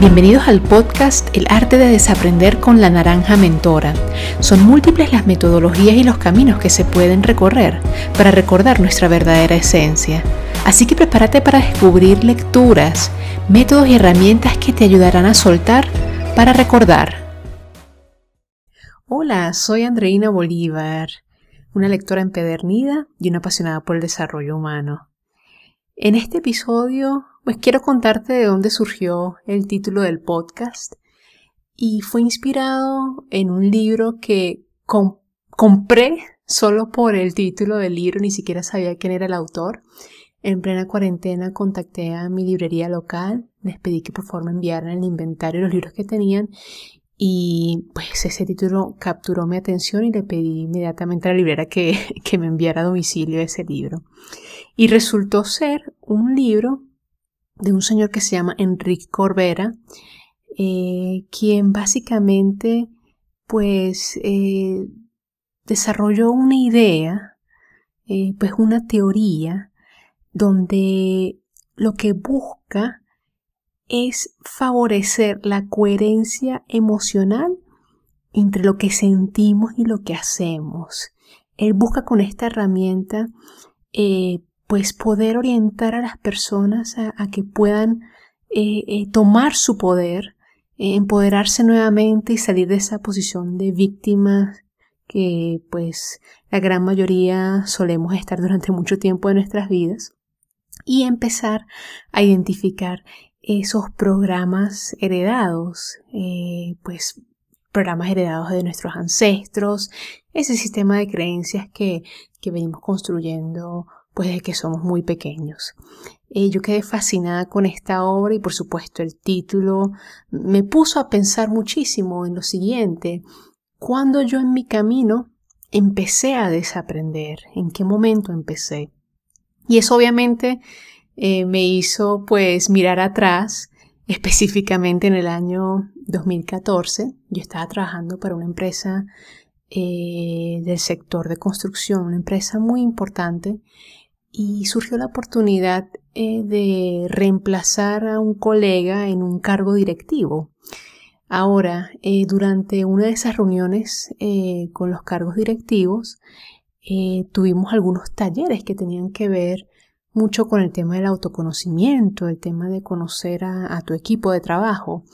Bienvenidos al podcast El arte de desaprender con la naranja mentora. Son múltiples las metodologías y los caminos que se pueden recorrer para recordar nuestra verdadera esencia. Así que prepárate para descubrir lecturas, métodos y herramientas que te ayudarán a soltar para recordar. Hola, soy Andreina Bolívar, una lectora empedernida y una apasionada por el desarrollo humano. En este episodio pues quiero contarte de dónde surgió el título del podcast y fue inspirado en un libro que compré solo por el título del libro, ni siquiera sabía quién era el autor. En plena cuarentena contacté a mi librería local, les pedí que por favor me enviaran el inventario de los libros que tenían y pues ese título capturó mi atención y le pedí inmediatamente a la librera que, que me enviara a domicilio ese libro. Y resultó ser un libro de un señor que se llama Enrique Corbera, eh, quien básicamente pues eh, desarrolló una idea, eh, pues una teoría donde lo que busca es favorecer la coherencia emocional entre lo que sentimos y lo que hacemos. Él busca con esta herramienta pues poder orientar a las personas a, que puedan eh, eh, tomar su poder, eh, empoderarse nuevamente y salir de esa posición de víctimas que pues la gran mayoría solemos estar durante mucho tiempo de nuestras vidas y empezar a identificar esos programas heredados, pues programas heredados de nuestros ancestros, ese sistema de creencias que, que venimos construyendo pues desde que somos muy pequeños. Eh, yo quedé fascinada con esta obra y por supuesto el título me puso a pensar muchísimo en lo siguiente. Cuando yo en mi camino empecé a desaprender? ¿En qué momento empecé? Y eso obviamente eh, me hizo pues mirar atrás, específicamente en el año 2014. Yo estaba trabajando para una empresa eh, del sector de construcción, una empresa muy importante y surgió la oportunidad eh, de reemplazar a un colega en un cargo directivo. Ahora, eh, durante una de esas reuniones eh, con los cargos directivos, tuvimos algunos talleres que tenían que ver mucho con el tema del autoconocimiento, el tema de conocer a, tu equipo de trabajo.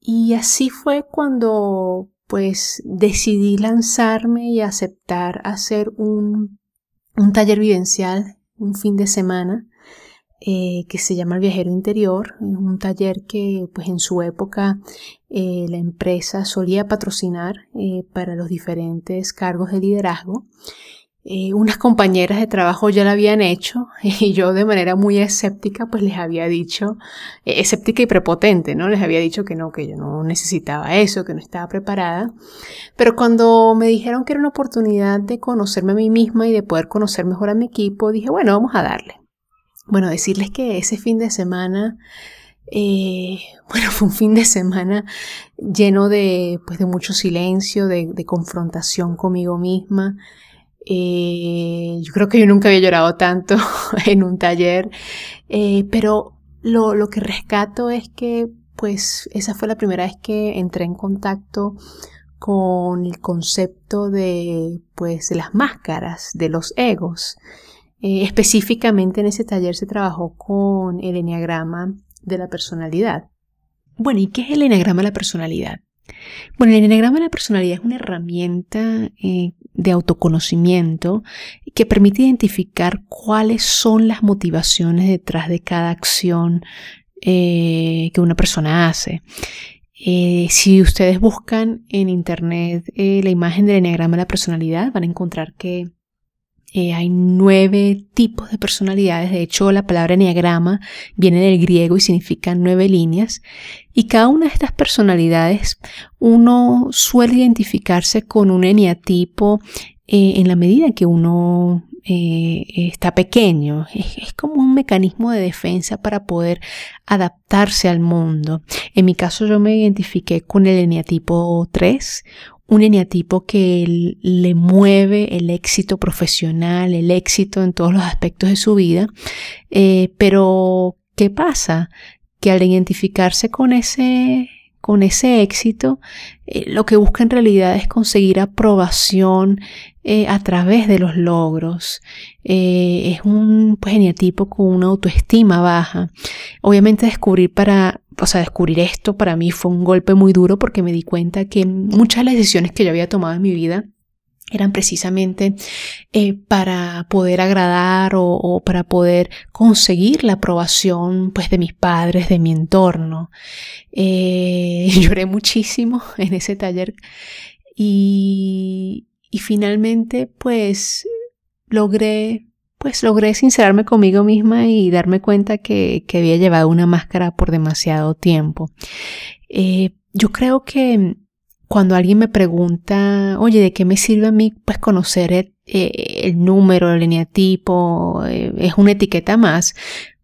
Y así fue cuando pues decidí lanzarme y aceptar hacer un un taller vivencial, un fin de semana, eh, que se llama El Viajero Interior, un taller que pues en su época eh, la empresa solía patrocinar eh, para los diferentes cargos de liderazgo eh, unas compañeras de trabajo ya lo habían hecho y yo de manera muy escéptica pues les había dicho, eh, escéptica y prepotente, ¿no? Les había dicho que no, que yo no necesitaba eso, que no estaba preparada. Pero cuando me dijeron que era una oportunidad de conocerme a mí misma y de poder conocer mejor a mi equipo, dije, bueno, vamos a darle. Bueno, decirles que ese fin de semana eh, bueno, fue un fin de semana lleno de, pues, de mucho silencio, de confrontación conmigo misma. Eh, yo creo que yo nunca había llorado tanto en un taller, eh, pero lo, lo, que rescato es que pues esa fue la primera vez que entré en contacto con el concepto de pues de las máscaras, de los egos. Eh, específicamente en ese taller se trabajó con el enneagrama de la personalidad. Bueno, ¿y qué es el enneagrama de la personalidad? Bueno, el enneagrama de la personalidad es una herramienta eh, de autoconocimiento que permite identificar cuáles son las motivaciones detrás de cada acción eh, que una persona hace. Eh, si ustedes buscan en internet la imagen del enneagrama de la personalidad, van a encontrar que eh, hay nueve tipos de personalidades. De hecho, la palabra enneagrama viene del griego y significa nueve líneas. Y cada una de estas personalidades, uno suele identificarse con un eneatipo eh, en la medida que uno eh, está pequeño. Es, como un mecanismo de defensa para poder adaptarse al mundo. En mi caso yo me identifiqué con el eneatipo 3, un eneatipo que le mueve el éxito profesional, el éxito en todos los aspectos de su vida. Eh, pero, ¿qué pasa? que al identificarse con ese con ese éxito, eh, lo que busca en realidad es conseguir aprobación eh, a través de los logros. Es un pues, con una autoestima baja. Obviamente descubrir para, o sea, descubrir esto para mí fue un golpe muy duro porque me di cuenta que muchas de las decisiones que yo había tomado en mi vida eran precisamente eh, para poder agradar o, para poder conseguir la aprobación pues de mis padres, de mi entorno. Eh, lloré muchísimo en ese taller y, y finalmente pues logré pues logré sincerarme conmigo misma y darme cuenta que, que había llevado una máscara por demasiado tiempo. Eh, yo creo que cuando alguien me pregunta, oye, ¿de qué me sirve a mí pues conocer el, eh, número, el eneatipo, eh, es una etiqueta más?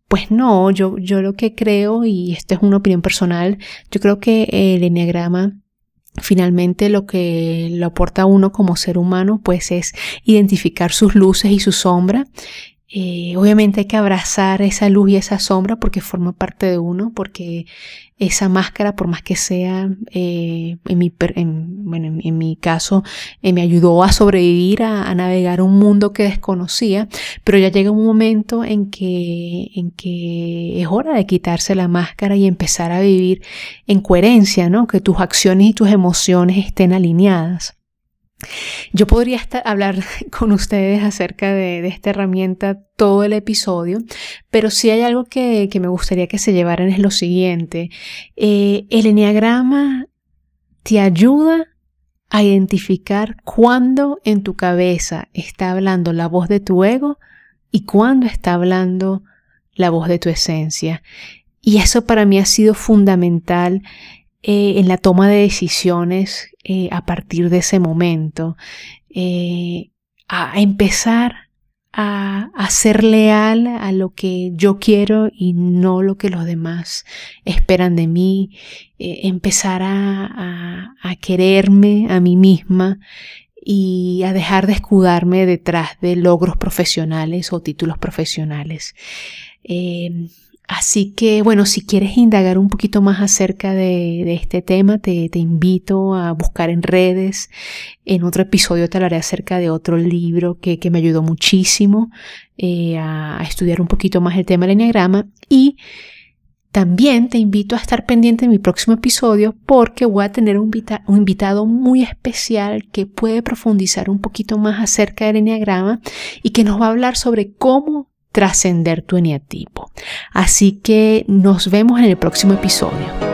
Pues no, yo, yo lo que creo, y esto es una opinión personal, yo creo que el eneagrama finalmente lo que lo aporta uno como ser humano pues es identificar sus luces y su sombra eh, obviamente hay que abrazar esa luz y esa sombra porque forma parte de uno, porque esa máscara, por más que sea, eh, en, mi, mi caso, eh, me ayudó a sobrevivir, a, a, navegar un mundo que desconocía, pero ya llega un momento en que, en que es hora de quitarse la máscara y empezar a vivir en coherencia, ¿no? Que tus acciones y tus emociones estén alineadas. Yo podría hablar con ustedes acerca de, esta herramienta todo el episodio, pero si hay algo que, me gustaría que se llevaran es lo siguiente. Eh, el enneagrama te ayuda a identificar cuándo en tu cabeza está hablando la voz de tu ego y cuándo está hablando la voz de tu esencia. Y eso para mí ha sido fundamental eh, en la toma de decisiones eh, a partir de ese momento, eh, a, empezar a, ser leal a lo que yo quiero y no lo que los demás esperan de mí, empezar a, a, quererme a mí misma y a dejar de escudarme detrás de logros profesionales o títulos profesionales. Así que, bueno, si quieres indagar un poquito más acerca de, este tema, te, invito a buscar en redes. En otro episodio te hablaré acerca de otro libro que, me ayudó muchísimo eh, a, estudiar un poquito más el tema del enneagrama. Y también te invito a estar pendiente de mi próximo episodio porque voy a tener un, un invitado muy especial que puede profundizar un poquito más acerca del enneagrama y que nos va a hablar sobre cómo trascender tu eneatipo. Así que nos vemos en el próximo episodio.